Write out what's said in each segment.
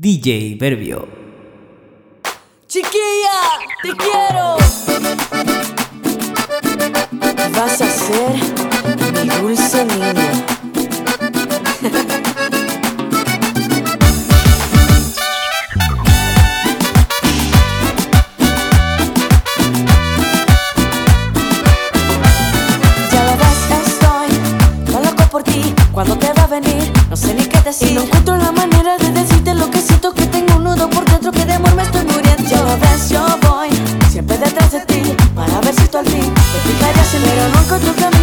DJ Berbio. Chiquilla, te quiero. Vas a ser mi dulce niña. ya lo ves, estoy loco por ti. Cuando te va a venir, no sé ni qué decir. Y otro camino.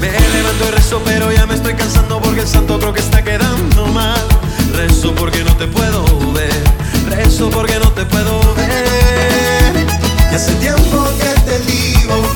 Me levanto y rezo, pero ya me estoy cansando porque el santo creo que está quedando mal. Rezo porque no te puedo ver. Rezo porque no te puedo ver. Y hace tiempo que te digo.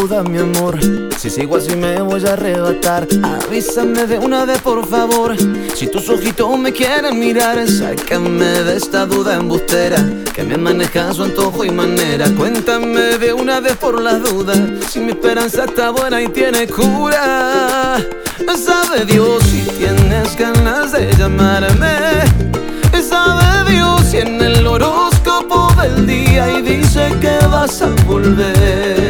Duda, mi amor. Si sigo así me voy a arrebatar. Avísame de una vez, por favor. Si tus ojitos me quieren mirar, sácame de esta duda embustera. Que me maneja su antojo y manera. Cuéntame de una vez por las dudas. Si mi esperanza está buena y tiene cura. Sabe Dios si tienes ganas de llamarme. Sabe Dios si en el horóscopo del día y dice que vas a volver.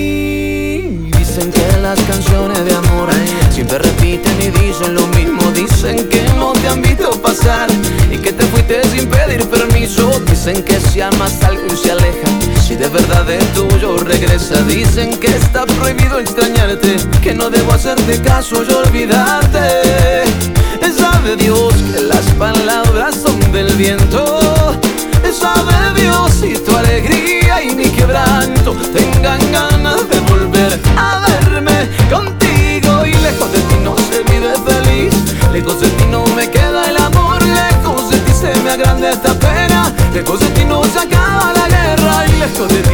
Dicen que las canciones de amor siempre repiten y dicen lo mismo. Dicen que no te han visto pasar y que te fuiste sin pedir permiso. Dicen que si amas algo y se aleja, si de verdad es tuyo regresa. Dicen que está prohibido extrañarte, que no debo hacerte caso y olvidarte. Sabe Dios que las palabras son del viento. Sabe Dios si tu alegría y mi quebranto tengan ganas de volver a verme contigo y lejos de ti no se vive feliz. Lejos de ti no me queda el amor, lejos de ti se me agranda esta pena. Lejos de ti no se acaba la guerra y lejos de ti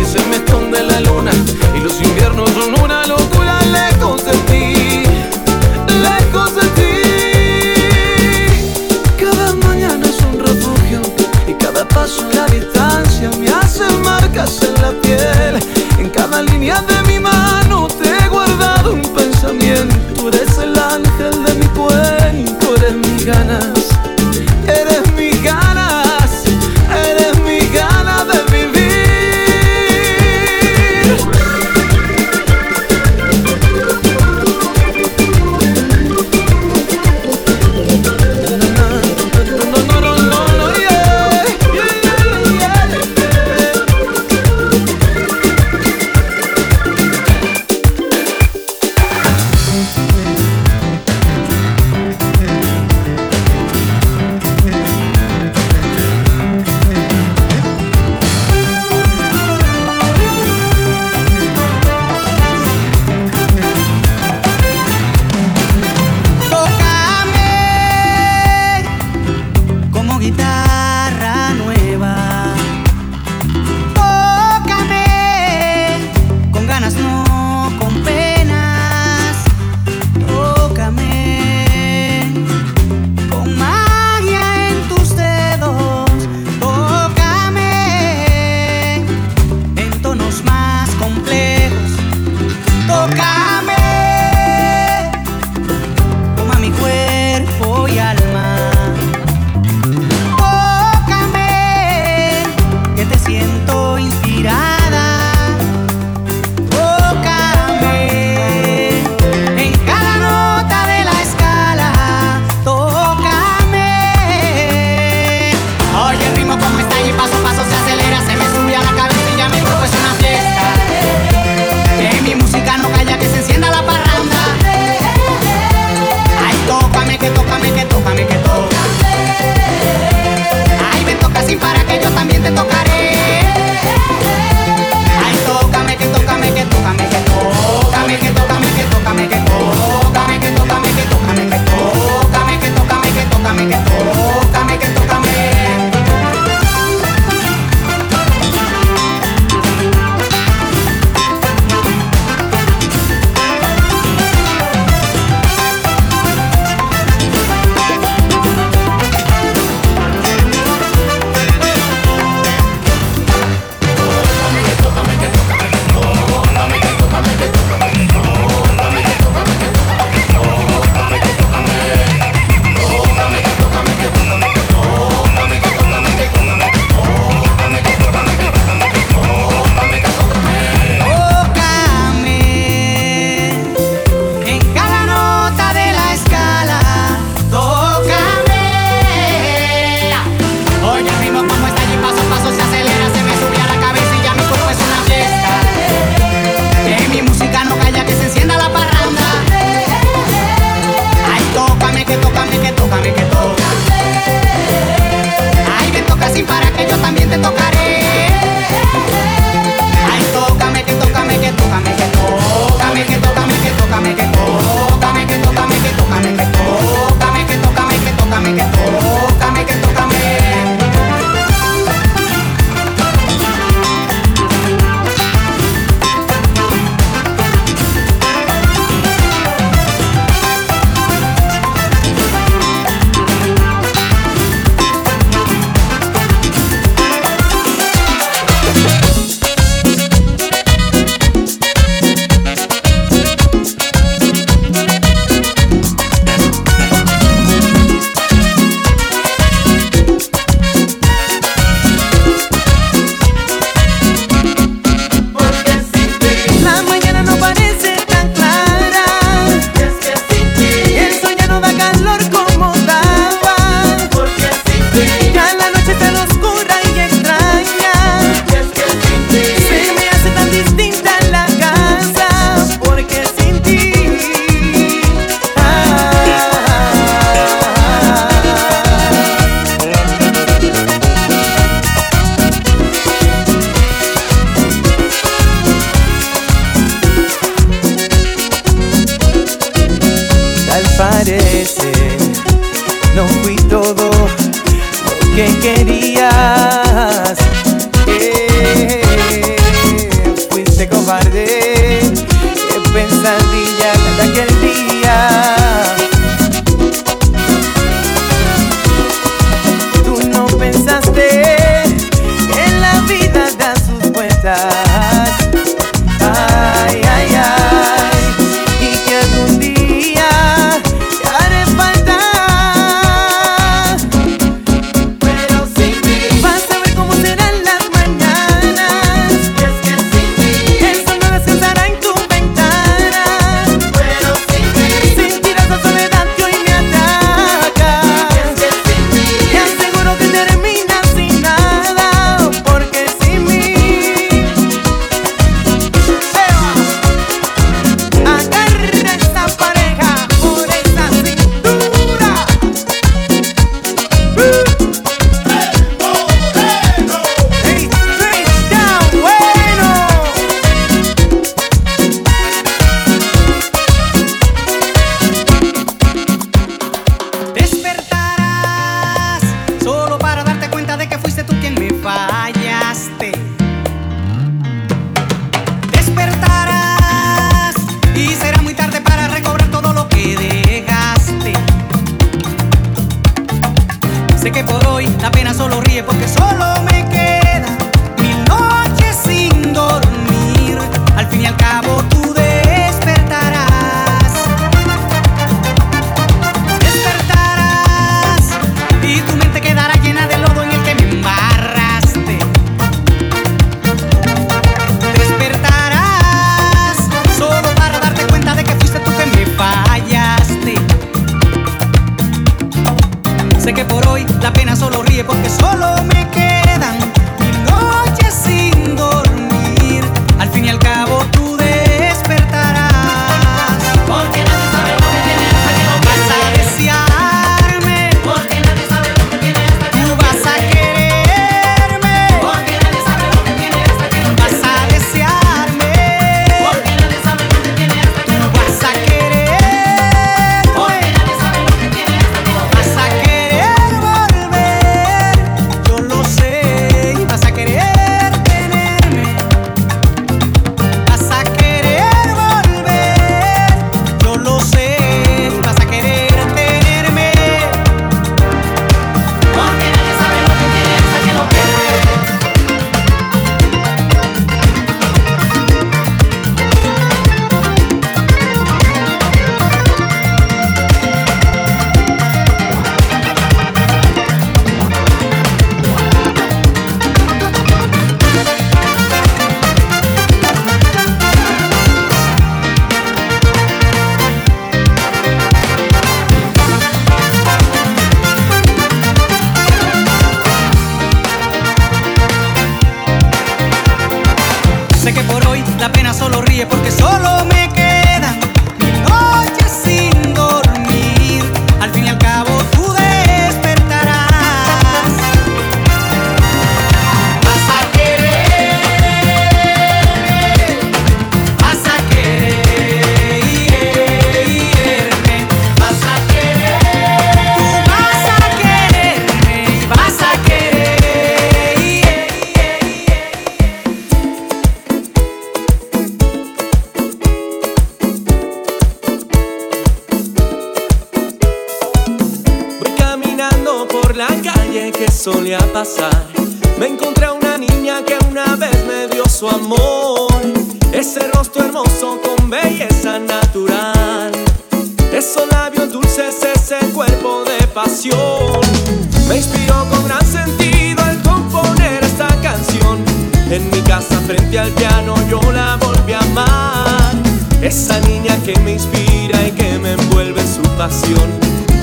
Me inspiró con gran sentido al componer esta canción. En mi casa frente al piano yo la volví a amar. Esa niña que me inspira y que me envuelve su pasión.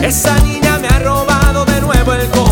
Esa niña me ha robado de nuevo el corazón.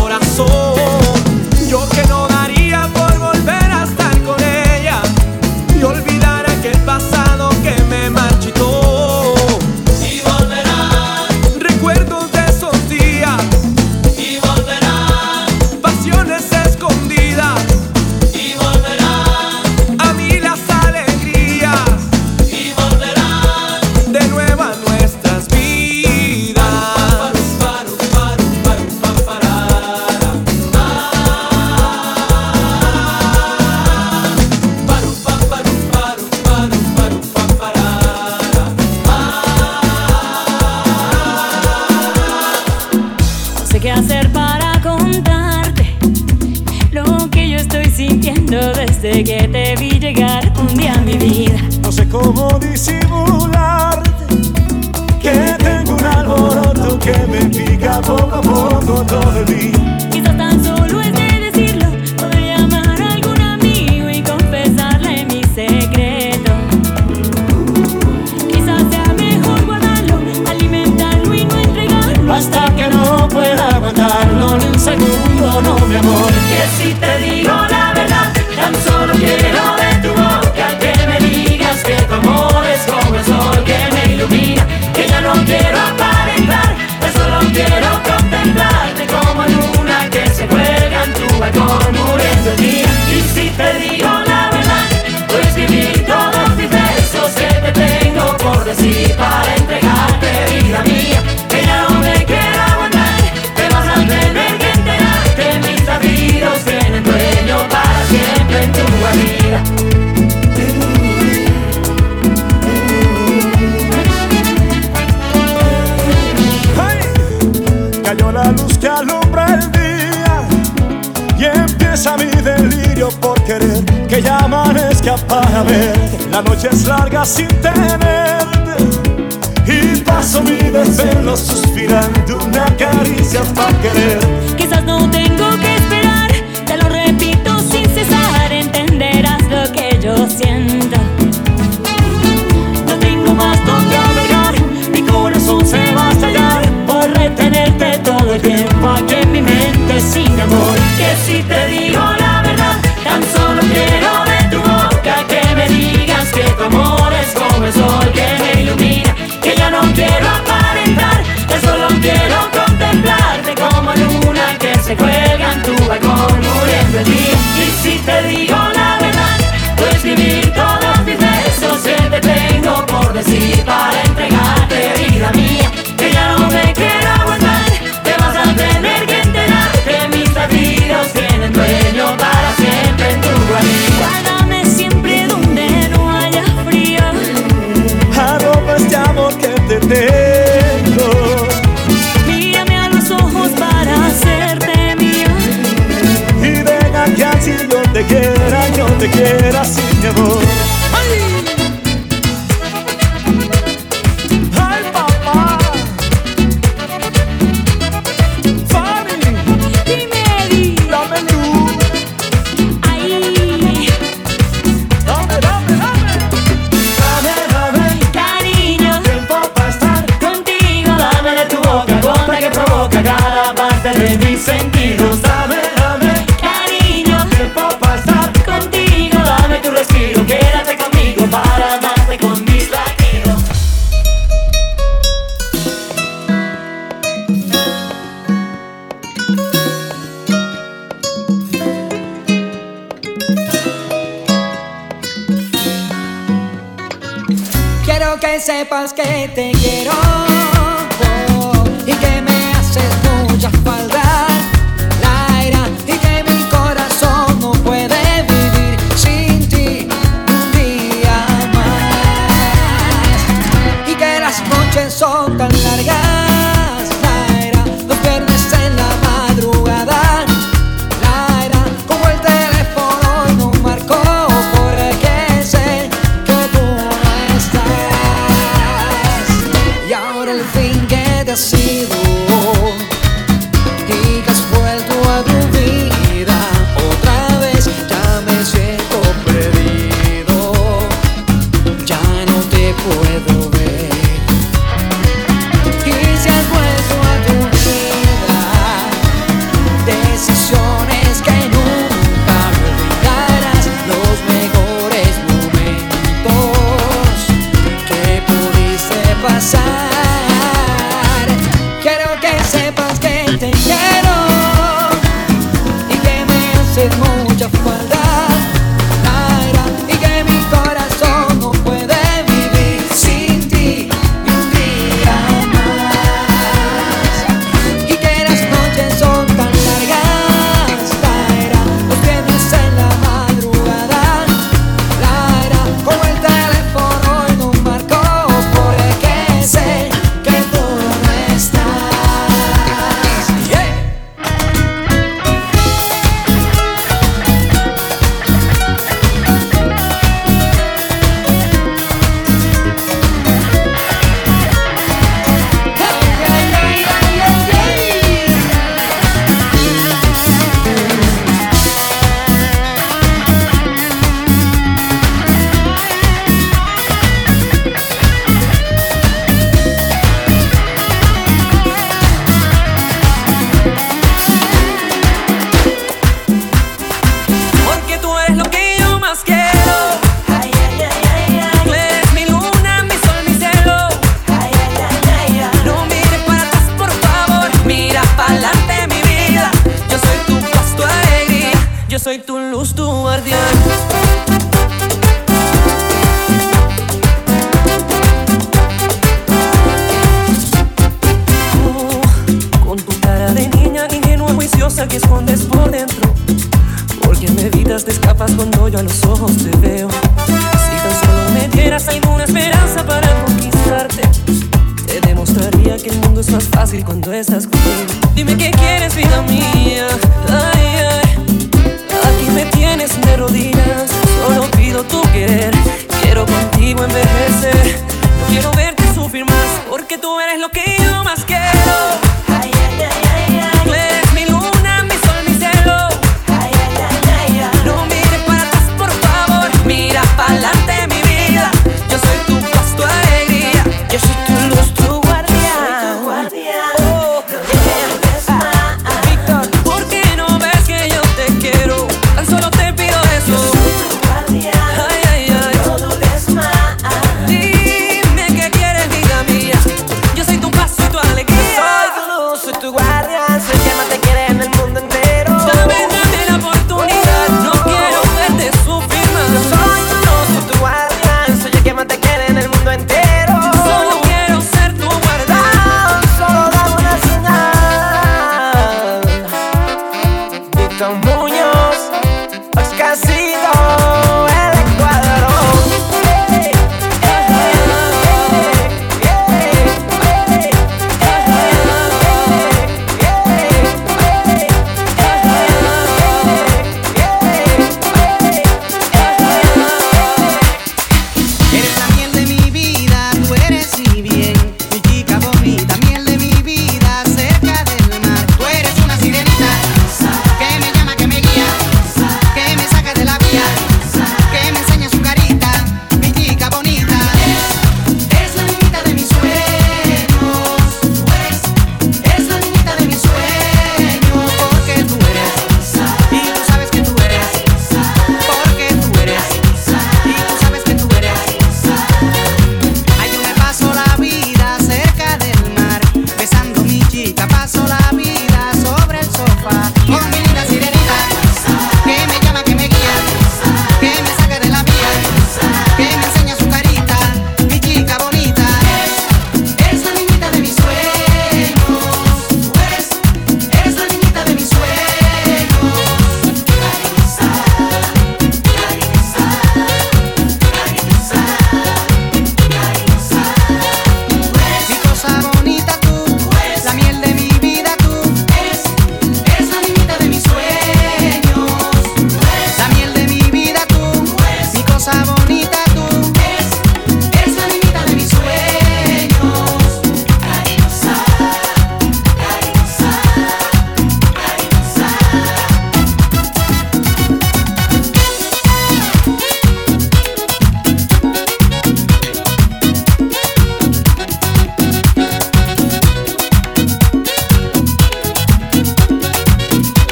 escapar La noche es larga sin tenerte Y paso mi desvelo suspirando una caricia para querer. Quizás no tenga te quiera sin mi amor. ¡Ay! ¡Ay, papá! ¡Fanny! Dime, Eddie. Dame luz. ¡Ay! Dame, dame, dame. Dame, dame. Cariño. Tiempo para estar contigo. Dame de tu boca, gota que provoca cada parte de mi sentido.